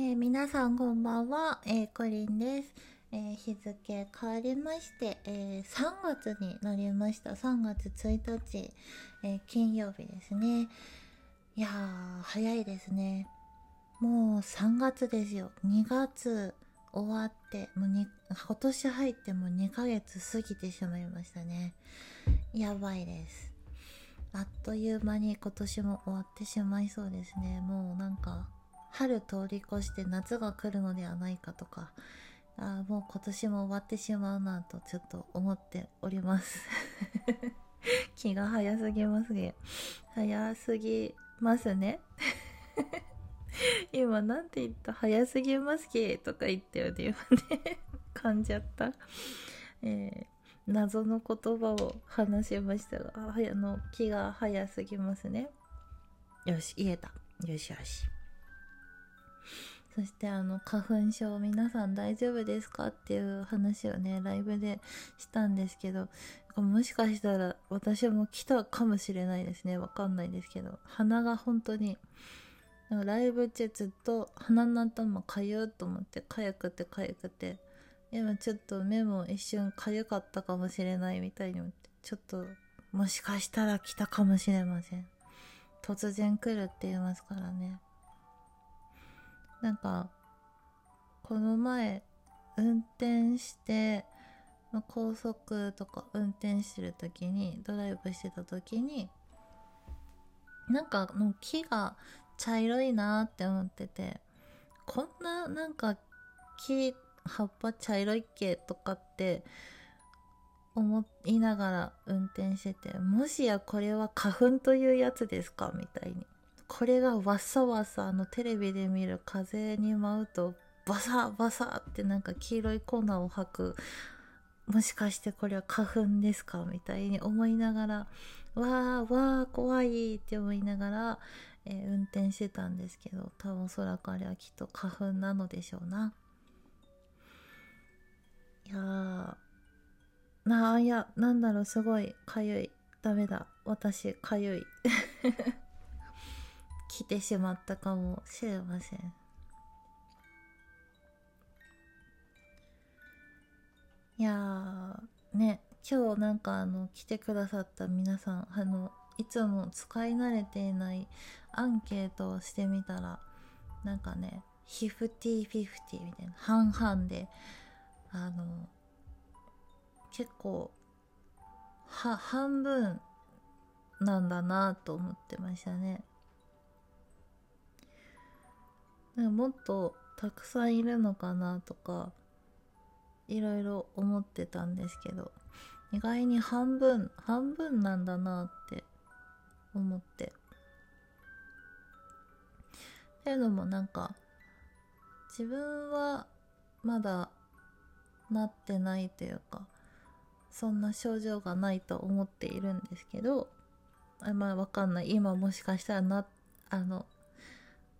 えー、皆さんこんばんは、えー、コリンです。えー、日付変わりまして、え3月になりました。3月1日、え金曜日ですね。いやー、早いですね。もう3月ですよ。2月終わって、もう今年入っても2ヶ月過ぎてしまいましたね。やばいです。あっという間に今年も終わってしまいそうですね。もうなんか、春通り越して夏が来るのではないかとか、あもう今年も終わってしまうなとちょっと思っております 気が早すぎますね。早すぎますね。今なんて言った？早すぎますけとか言ったよね、今ね。噛んじゃった。えー、謎の言葉を話しましたが、あの、気が早すぎますね。よし、言えた。よしよし。そしてあの花粉症皆さん大丈夫ですかっていう話をねライブでしたんですけどもしかしたら私も来たかもしれないですね。わかんないですけど鼻が本当にライブ中ずっと鼻の頭かゆうと思ってかゆくてかゆくて今ちょっと目も一瞬かゆかったかもしれないみたいに思ってちょっともしかしたら来たかもしれません。突然来るって言いますからね。なんかこの前運転してま高速とか運転してる時にドライブしてた時になんかの木が茶色いなって思っててこんななんか木葉っぱ茶色いっけとかって思いながら運転しててもしやこれは花粉というやつですか？みたいに。これがわさわさあのテレビで見る風に舞うとバサバサってなんか黄色い粉を吐く。もしかしてこれは花粉ですかみたいに思いながらわーわー怖いって思いながら、えー、運転してたんですけど多分おそらくあれはきっと花粉なのでしょうな。いやーなあいやなんだろうすごいかゆい。ダメだ。私かゆい。来てしまったかもしれません。いやね今日なんかあの来てくださった皆さんあのいつも使い慣れていないアンケートをしてみたらなんかねヒフティィフティみたいな半々であの結構は半分なんだなと思ってましたね。なんかもっとたくさんいるのかなとかいろいろ思ってたんですけど意外に半分半分なんだなって思って。っていうのもなんか自分はまだなってないというかそんな症状がないと思っているんですけどあまあわかんない。今もしかしたらなあの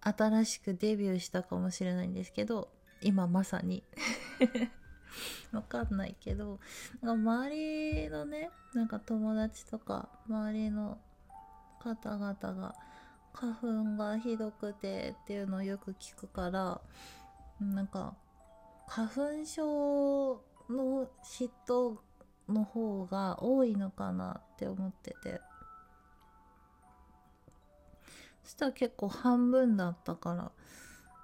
新しくデビューしたかもしれないんですけど今まさに。わかんないけど周りのねなんか友達とか周りの方々が花粉がひどくてっていうのをよく聞くからなんか花粉症の人の方が多いのかなって思ってて。そしたら結構半分だったから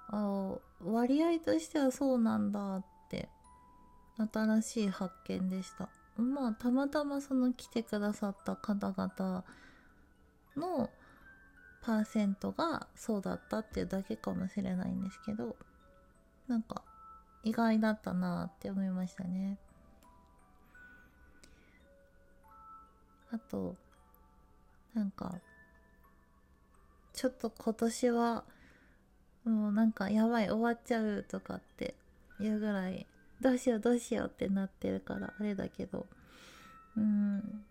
あ割合としてはそうなんだって新しい発見でした。まあたまたまその来てくださった方々のパーセントがそうだったっていうだけかもしれないんですけどなんか意外だったなって思いましたね。あとなんかちょっと今年はもうなんかやばい終わっちゃうとかっていうぐらいどうしようどうしようってなってるからあれだけど。うん。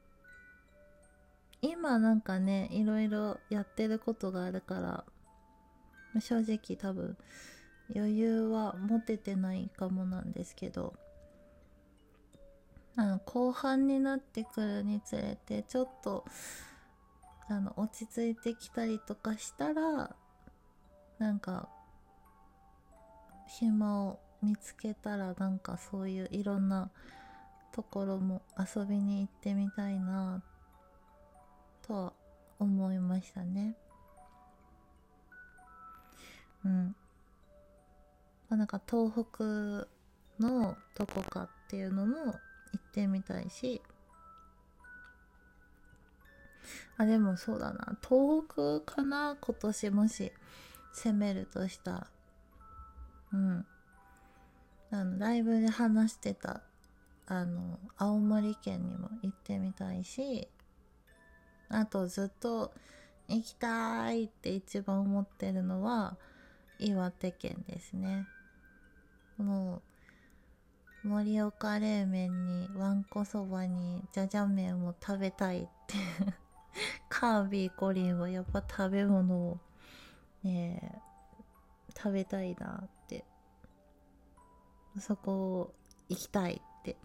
今なんかねいろいろやってることがあるから正直多分余裕は持ててないかもなんですけど。あの後半になってくるにつれてちょっとあの落ち着いてきたりとかしたらなんか暇を見つけたらなんかそういういろんなところも遊びに行ってみたいなとは思いましたね。うん。まあ、なんか東北のどこかっていうのも行ってみたいしあでもそうだな。東北かな？今年もし攻めるとしたら。うん。あのライブで話してたあの青森県にも行ってみたいしあとずっと行きたいって一番思ってるのは岩手県ですね。もう盛岡冷麺にわんこそばにじゃじゃ麺を食べたいって カービィコリンはやっぱ食べ物をね食べたいなって。そこを行きたいって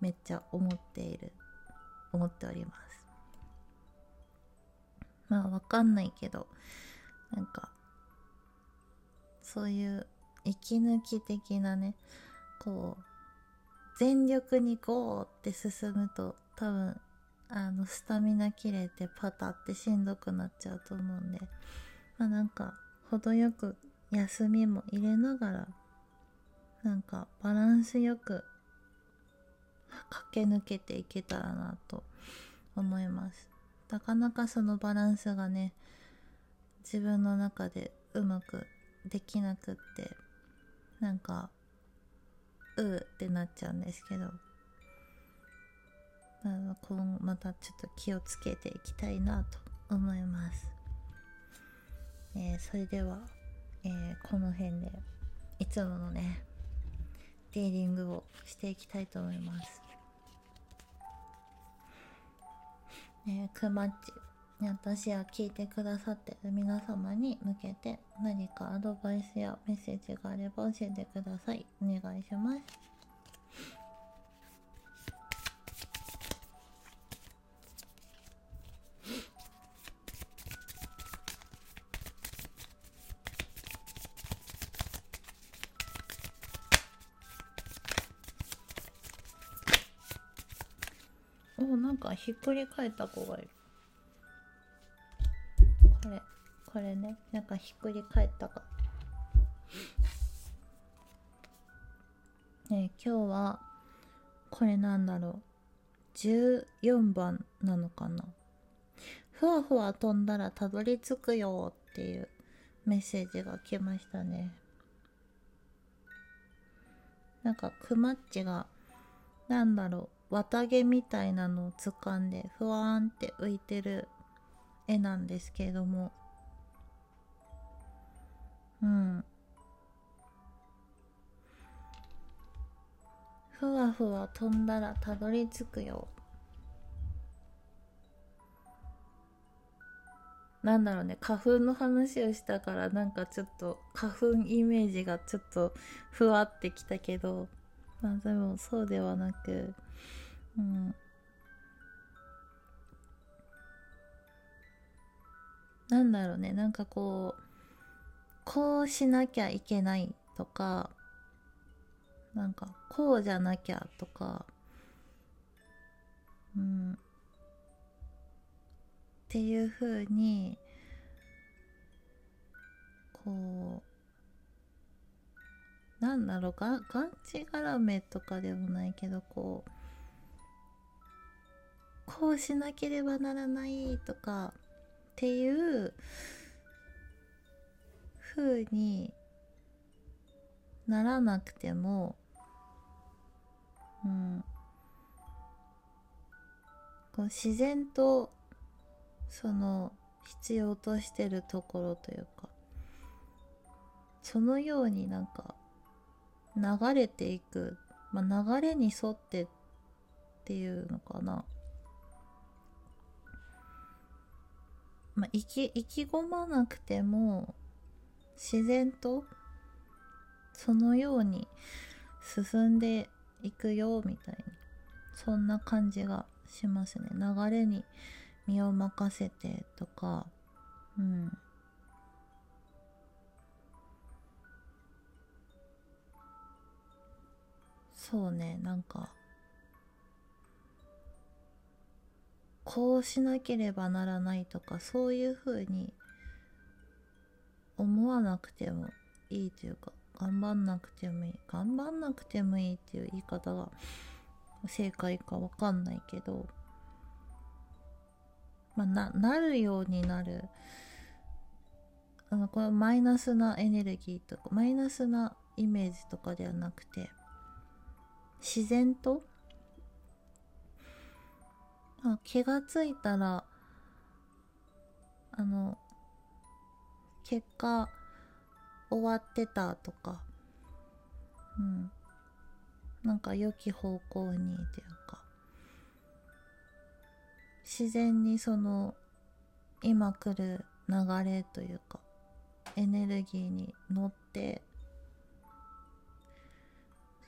めっちゃ思っている。思っております。まあわかんないけどなんかそういう息抜き的なねこう全力にゴーって進むと多分あのスタミナ切れてパタってしんどくなっちゃうと思うんでまあなんか程よく休みも入れながらなんかバランスよく駆け抜けていけたらなと思います。なかなかそのバランスがね自分の中でうまくできなくってなんかうーってなっちゃうんですけど。あの今またちょっと気をつけていきたいなと思います、えー、それでは、えー、この辺でいつものねディーリングをしていきたいと思います。えー、くまっち私や聞いてくださってる皆様に向けて何かアドバイスやメッセージがあれば教えてください。お願いします。おなんかひっくり返った子がいる。これこれね。なんかひっくり返ったか。ね今日はこれなんだろう。14番なのかな。ふわふわ飛んだらたどり着くよっていうメッセージが来ましたね。なんかくまっちがなんだろう。綿毛みたいなのを掴んでふわーんって浮いてる絵なんですけれども。うん。ふわふわ飛んだらたどり着くよ。なんだろうね。花粉の話をしたからなんかちょっと花粉イメージがちょっとふわってきたけど。まあでもそうではなくうん。なんだろうね。なんかこうこうしなきゃいけないとかなんかこうじゃなきゃとかうん。っていうふうにこうなんだろうががんちがらめとかでもないけどこうこうしなければならないとかっていう風にならなくてもうん。こう自然とその必要としてるところというかそのようになんか流れていく、まあ、流れに沿ってっていうのかな。まあ、意気意気込まなくても自然とそのように進んでいくよみたいにそんな感じがしますね。流れに身を任せてとか。うん。そうねなんかこうしなければならないとかそういう風に思わなくてもいいというか頑張んなくてもいい頑張んなくてもいいっていう言い方が正解かわかんないけどまあななるようになる。あのこれマイナスなエネルギーとかマイナスなイメージとかではなくて自然と、まあ、気がついたらあの結果終わってたとかうん。なんか良き方向にというか自然にその今来る流れというかエネルギーに乗って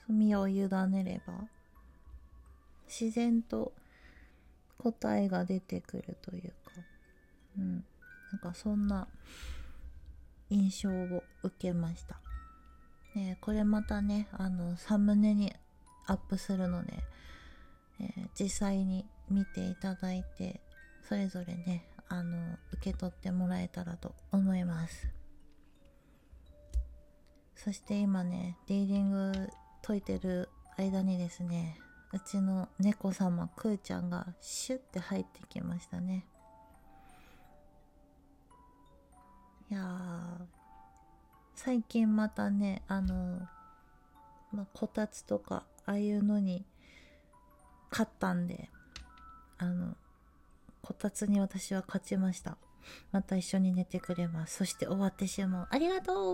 身を委ねれば自然と答えが出てくるというかうん。なんかそんな印象を受けました、ね、これまたねあのサムネにアップするので、えー、実際に見ていただいてそれぞれねあの受け取ってもらえたらと思います。そして今ねリーディング解いてる間にですねうちの猫様くーちゃんがシュッて入ってきましたね。いや最近またねあの、まあ、こたつとかああいうのに勝ったんであのこたつに私は勝ちました。また一緒に寝てくれます。そして終わってしまう。ありがとう。